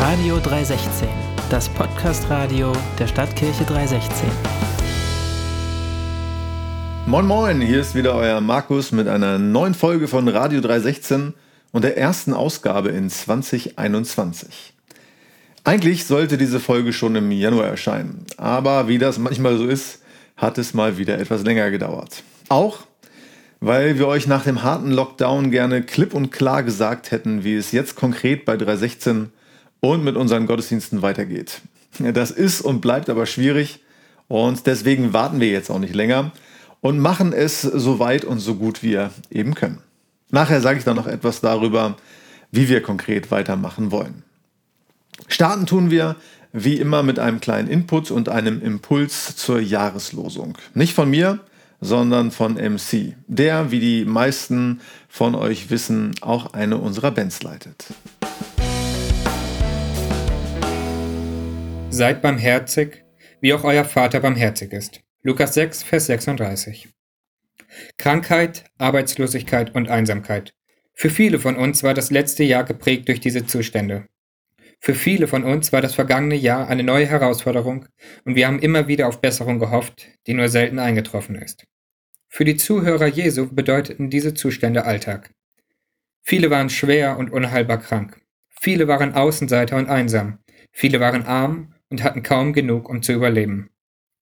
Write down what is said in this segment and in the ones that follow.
Radio 316, das Podcast-Radio der Stadtkirche 316. Moin Moin, hier ist wieder euer Markus mit einer neuen Folge von Radio 316 und der ersten Ausgabe in 2021. Eigentlich sollte diese Folge schon im Januar erscheinen, aber wie das manchmal so ist, hat es mal wieder etwas länger gedauert. Auch weil wir euch nach dem harten Lockdown gerne klipp und klar gesagt hätten, wie es jetzt konkret bei 316 und mit unseren Gottesdiensten weitergeht. Das ist und bleibt aber schwierig und deswegen warten wir jetzt auch nicht länger und machen es so weit und so gut wir eben können. Nachher sage ich dann noch etwas darüber, wie wir konkret weitermachen wollen. Starten tun wir wie immer mit einem kleinen Input und einem Impuls zur Jahreslosung. Nicht von mir, sondern von MC, der, wie die meisten von euch wissen, auch eine unserer Bands leitet. Seid barmherzig, wie auch euer Vater barmherzig ist. Lukas 6, Vers 36. Krankheit, Arbeitslosigkeit und Einsamkeit. Für viele von uns war das letzte Jahr geprägt durch diese Zustände. Für viele von uns war das vergangene Jahr eine neue Herausforderung und wir haben immer wieder auf Besserung gehofft, die nur selten eingetroffen ist. Für die Zuhörer Jesu bedeuteten diese Zustände Alltag. Viele waren schwer und unheilbar krank. Viele waren Außenseiter und einsam. Viele waren arm und hatten kaum genug, um zu überleben.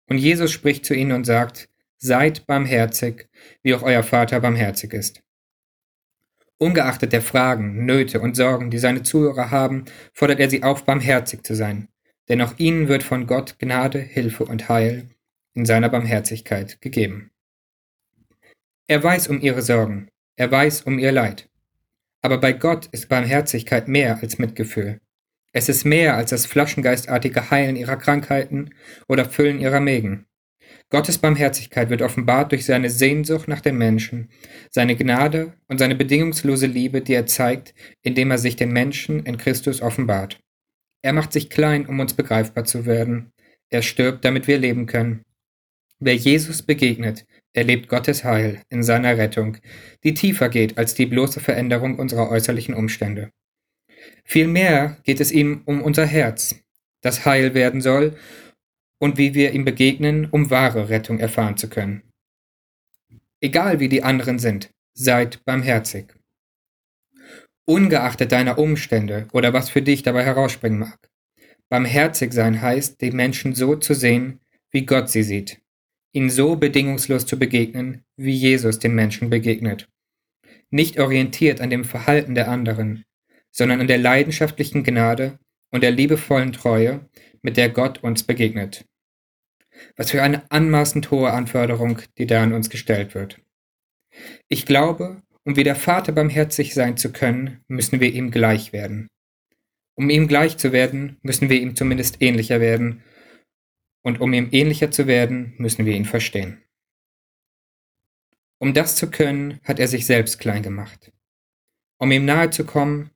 Und Jesus spricht zu ihnen und sagt, Seid barmherzig, wie auch euer Vater barmherzig ist. Ungeachtet der Fragen, Nöte und Sorgen, die seine Zuhörer haben, fordert er sie auf, barmherzig zu sein, denn auch ihnen wird von Gott Gnade, Hilfe und Heil in seiner Barmherzigkeit gegeben. Er weiß um ihre Sorgen, er weiß um ihr Leid. Aber bei Gott ist Barmherzigkeit mehr als Mitgefühl. Es ist mehr als das flaschengeistartige Heilen ihrer Krankheiten oder Füllen ihrer Mägen. Gottes Barmherzigkeit wird offenbart durch seine Sehnsucht nach den Menschen, seine Gnade und seine bedingungslose Liebe, die er zeigt, indem er sich den Menschen in Christus offenbart. Er macht sich klein, um uns begreifbar zu werden. Er stirbt, damit wir leben können. Wer Jesus begegnet, erlebt Gottes Heil in seiner Rettung, die tiefer geht als die bloße Veränderung unserer äußerlichen Umstände. Vielmehr geht es ihm um unser Herz, das heil werden soll und wie wir ihm begegnen, um wahre Rettung erfahren zu können. Egal wie die anderen sind, seid barmherzig. Ungeachtet deiner Umstände oder was für dich dabei herausspringen mag. Barmherzig sein heißt, die Menschen so zu sehen, wie Gott sie sieht. Ihnen so bedingungslos zu begegnen, wie Jesus den Menschen begegnet. Nicht orientiert an dem Verhalten der anderen, sondern an der leidenschaftlichen Gnade und der liebevollen Treue, mit der Gott uns begegnet. Was für eine anmaßend hohe Anforderung, die da an uns gestellt wird. Ich glaube, um wie der Vater barmherzig sein zu können, müssen wir ihm gleich werden. Um ihm gleich zu werden, müssen wir ihm zumindest ähnlicher werden. Und um ihm ähnlicher zu werden, müssen wir ihn verstehen. Um das zu können, hat er sich selbst klein gemacht. Um ihm nahe zu kommen,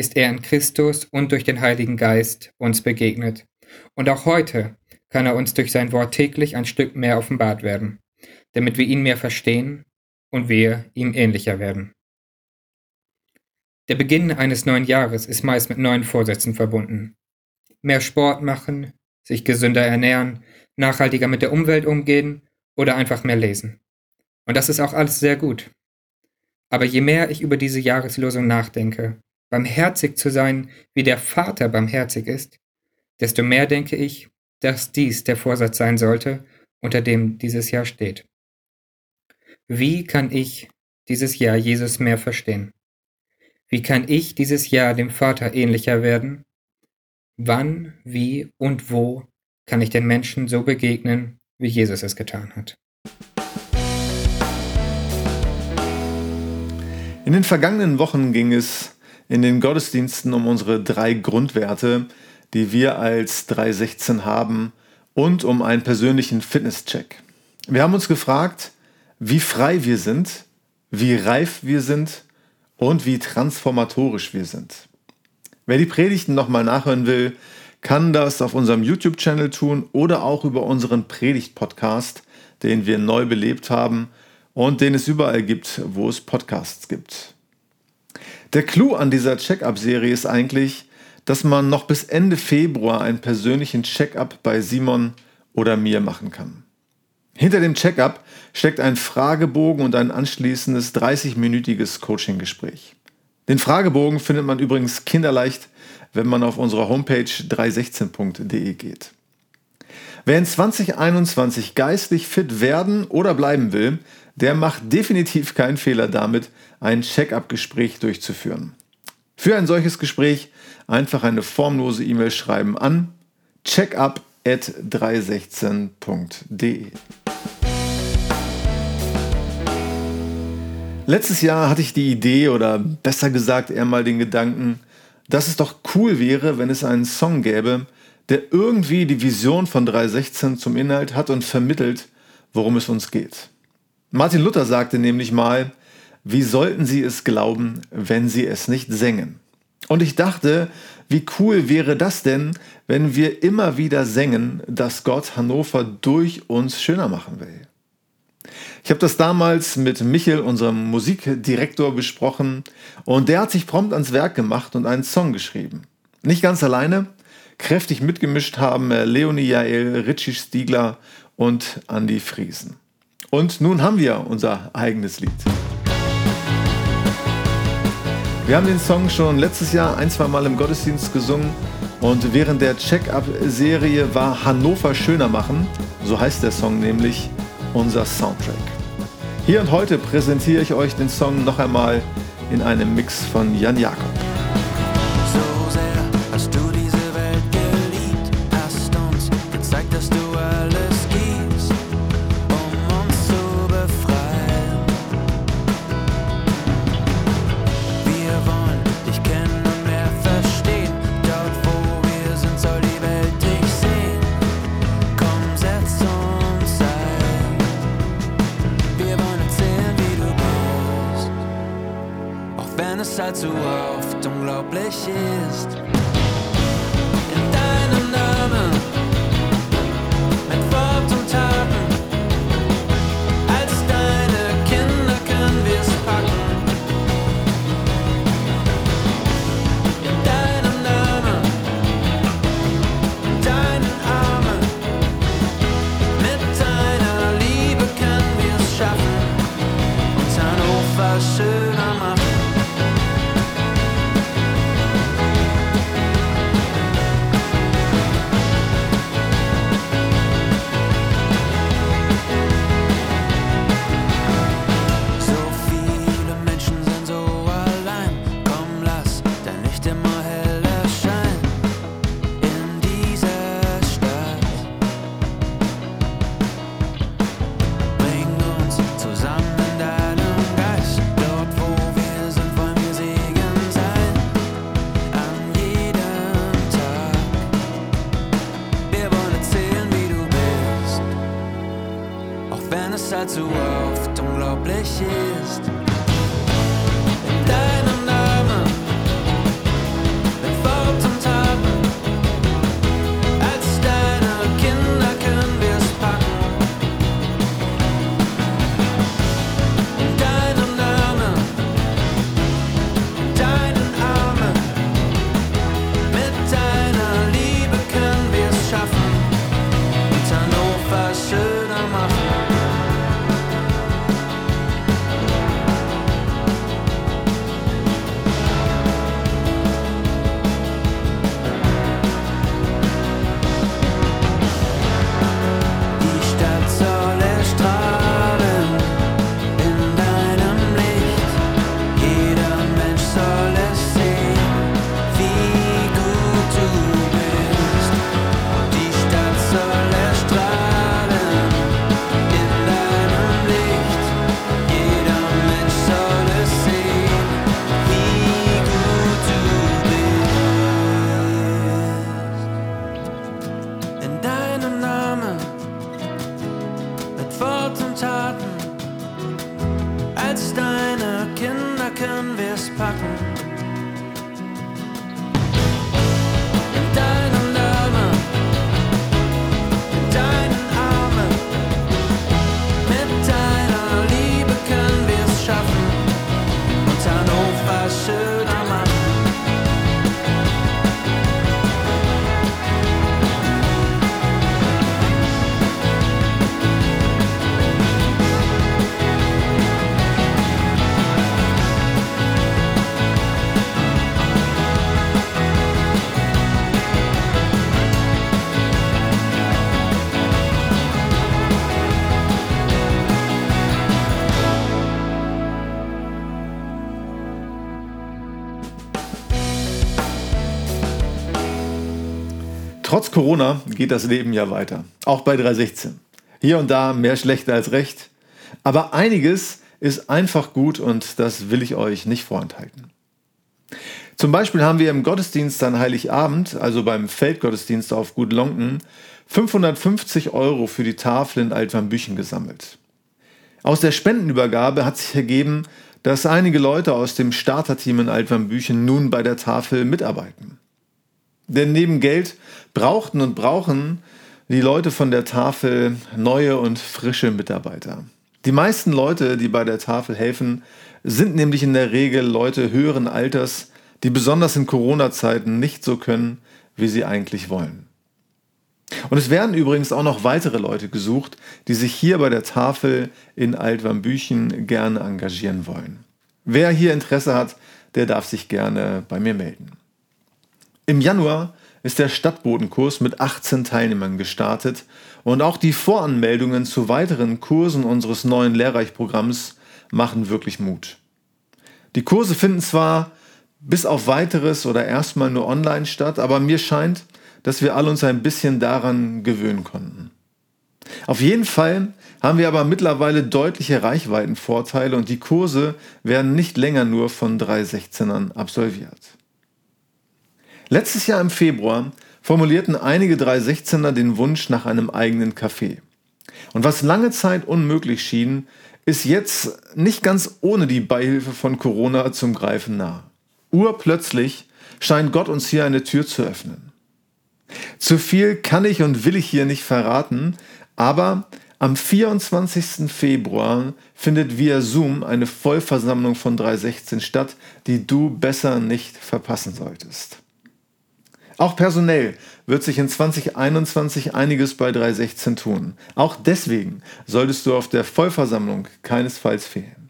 ist er in Christus und durch den Heiligen Geist uns begegnet. Und auch heute kann er uns durch sein Wort täglich ein Stück mehr offenbart werden, damit wir ihn mehr verstehen und wir ihm ähnlicher werden. Der Beginn eines neuen Jahres ist meist mit neuen Vorsätzen verbunden. Mehr Sport machen, sich gesünder ernähren, nachhaltiger mit der Umwelt umgehen oder einfach mehr lesen. Und das ist auch alles sehr gut. Aber je mehr ich über diese Jahreslosung nachdenke, barmherzig zu sein, wie der Vater barmherzig ist, desto mehr denke ich, dass dies der Vorsatz sein sollte, unter dem dieses Jahr steht. Wie kann ich dieses Jahr Jesus mehr verstehen? Wie kann ich dieses Jahr dem Vater ähnlicher werden? Wann, wie und wo kann ich den Menschen so begegnen, wie Jesus es getan hat? In den vergangenen Wochen ging es in den Gottesdiensten um unsere drei Grundwerte, die wir als 316 haben und um einen persönlichen Fitnesscheck. Wir haben uns gefragt, wie frei wir sind, wie reif wir sind und wie transformatorisch wir sind. Wer die Predigten nochmal nachhören will, kann das auf unserem YouTube-Channel tun oder auch über unseren Predigt-Podcast, den wir neu belebt haben und den es überall gibt, wo es Podcasts gibt. Der Clou an dieser Check-up-Serie ist eigentlich, dass man noch bis Ende Februar einen persönlichen Check-up bei Simon oder mir machen kann. Hinter dem Check-up steckt ein Fragebogen und ein anschließendes 30-minütiges Coaching-Gespräch. Den Fragebogen findet man übrigens kinderleicht, wenn man auf unsere Homepage 316.de geht. Wer in 2021 geistlich fit werden oder bleiben will, der macht definitiv keinen Fehler damit, ein Check-up-Gespräch durchzuführen. Für ein solches Gespräch einfach eine formlose E-Mail schreiben an checkup316.de. Letztes Jahr hatte ich die Idee oder besser gesagt eher mal den Gedanken, dass es doch cool wäre, wenn es einen Song gäbe, der irgendwie die Vision von 316 zum Inhalt hat und vermittelt, worum es uns geht. Martin Luther sagte nämlich mal, wie sollten sie es glauben, wenn sie es nicht sängen? Und ich dachte, wie cool wäre das denn, wenn wir immer wieder sängen, dass Gott Hannover durch uns schöner machen will. Ich habe das damals mit Michel, unserem Musikdirektor, besprochen und der hat sich prompt ans Werk gemacht und einen Song geschrieben. Nicht ganz alleine, kräftig mitgemischt haben Leonie Jael, Richie Stiegler und Andy Friesen. Und nun haben wir unser eigenes Lied. Wir haben den Song schon letztes Jahr ein, zwei Mal im Gottesdienst gesungen und während der Check-up-Serie war Hannover schöner machen, so heißt der Song nämlich, unser Soundtrack. Hier und heute präsentiere ich euch den Song noch einmal in einem Mix von Jan Jakob. Allzu oft unglaublich ist. Oft Trotz Corona geht das Leben ja weiter, auch bei 316. Hier und da mehr schlecht als recht, aber einiges ist einfach gut und das will ich euch nicht vorenthalten. Zum Beispiel haben wir im Gottesdienst an Heiligabend, also beim Feldgottesdienst auf Gut Lonken, 550 Euro für die Tafel in Altwambüchen gesammelt. Aus der Spendenübergabe hat sich ergeben, dass einige Leute aus dem Starterteam in Altwambüchen nun bei der Tafel mitarbeiten. Denn neben Geld brauchten und brauchen die Leute von der Tafel neue und frische Mitarbeiter. Die meisten Leute, die bei der Tafel helfen, sind nämlich in der Regel Leute höheren Alters, die besonders in Corona-Zeiten nicht so können, wie sie eigentlich wollen. Und es werden übrigens auch noch weitere Leute gesucht, die sich hier bei der Tafel in Altwambüchen gerne engagieren wollen. Wer hier Interesse hat, der darf sich gerne bei mir melden. Im Januar ist der Stadtbodenkurs mit 18 Teilnehmern gestartet und auch die Voranmeldungen zu weiteren Kursen unseres neuen Lehrreichprogramms machen wirklich Mut. Die Kurse finden zwar bis auf weiteres oder erstmal nur online statt, aber mir scheint, dass wir alle uns ein bisschen daran gewöhnen konnten. Auf jeden Fall haben wir aber mittlerweile deutliche Reichweitenvorteile und die Kurse werden nicht länger nur von 316ern absolviert. Letztes Jahr im Februar formulierten einige 316er den Wunsch nach einem eigenen Café. Und was lange Zeit unmöglich schien, ist jetzt nicht ganz ohne die Beihilfe von Corona zum Greifen nah. Urplötzlich scheint Gott uns hier eine Tür zu öffnen. Zu viel kann ich und will ich hier nicht verraten, aber am 24. Februar findet via Zoom eine Vollversammlung von 316 statt, die du besser nicht verpassen solltest. Auch personell wird sich in 2021 einiges bei 316 tun. Auch deswegen solltest du auf der Vollversammlung keinesfalls fehlen.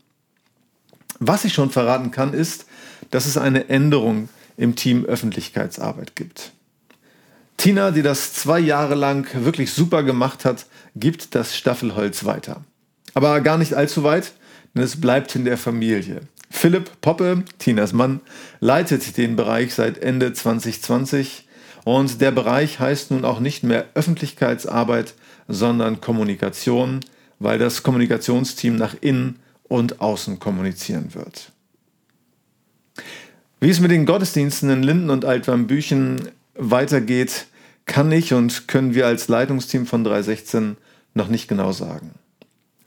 Was ich schon verraten kann, ist, dass es eine Änderung im Team Öffentlichkeitsarbeit gibt. Tina, die das zwei Jahre lang wirklich super gemacht hat, gibt das Staffelholz weiter. Aber gar nicht allzu weit, denn es bleibt in der Familie. Philipp Poppe, Tinas Mann, leitet den Bereich seit Ende 2020 und der Bereich heißt nun auch nicht mehr Öffentlichkeitsarbeit, sondern Kommunikation, weil das Kommunikationsteam nach innen und außen kommunizieren wird. Wie es mit den Gottesdiensten in Linden und Altwambüchen weitergeht, kann ich und können wir als Leitungsteam von 316 noch nicht genau sagen.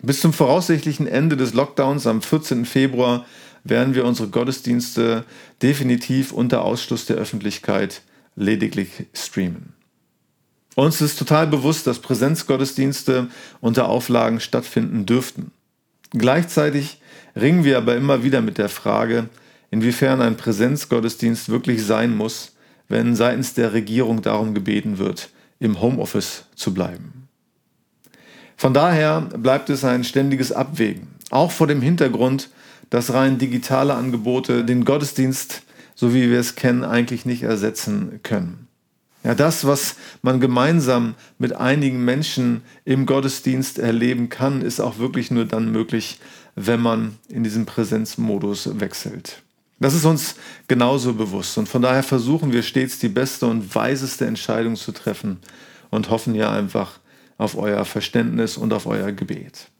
Bis zum voraussichtlichen Ende des Lockdowns am 14. Februar werden wir unsere Gottesdienste definitiv unter Ausschluss der Öffentlichkeit lediglich streamen. Uns ist total bewusst, dass Präsenzgottesdienste unter Auflagen stattfinden dürften. Gleichzeitig ringen wir aber immer wieder mit der Frage, inwiefern ein Präsenzgottesdienst wirklich sein muss wenn seitens der Regierung darum gebeten wird, im Homeoffice zu bleiben. Von daher bleibt es ein ständiges Abwägen, auch vor dem Hintergrund, dass rein digitale Angebote den Gottesdienst, so wie wir es kennen, eigentlich nicht ersetzen können. Ja, das, was man gemeinsam mit einigen Menschen im Gottesdienst erleben kann, ist auch wirklich nur dann möglich, wenn man in diesen Präsenzmodus wechselt. Das ist uns genauso bewusst und von daher versuchen wir stets die beste und weiseste Entscheidung zu treffen und hoffen ja einfach auf euer Verständnis und auf euer Gebet.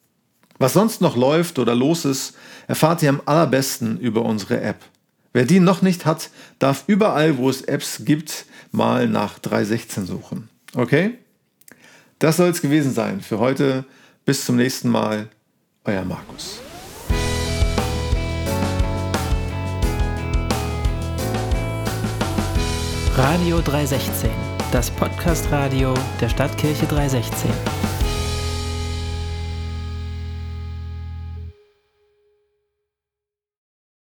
Was sonst noch läuft oder los ist, erfahrt ihr am allerbesten über unsere App. Wer die noch nicht hat, darf überall, wo es Apps gibt, mal nach 316 suchen. Okay? Das soll es gewesen sein für heute. Bis zum nächsten Mal. Euer Markus. Radio 316, das Podcast-Radio der Stadtkirche 316.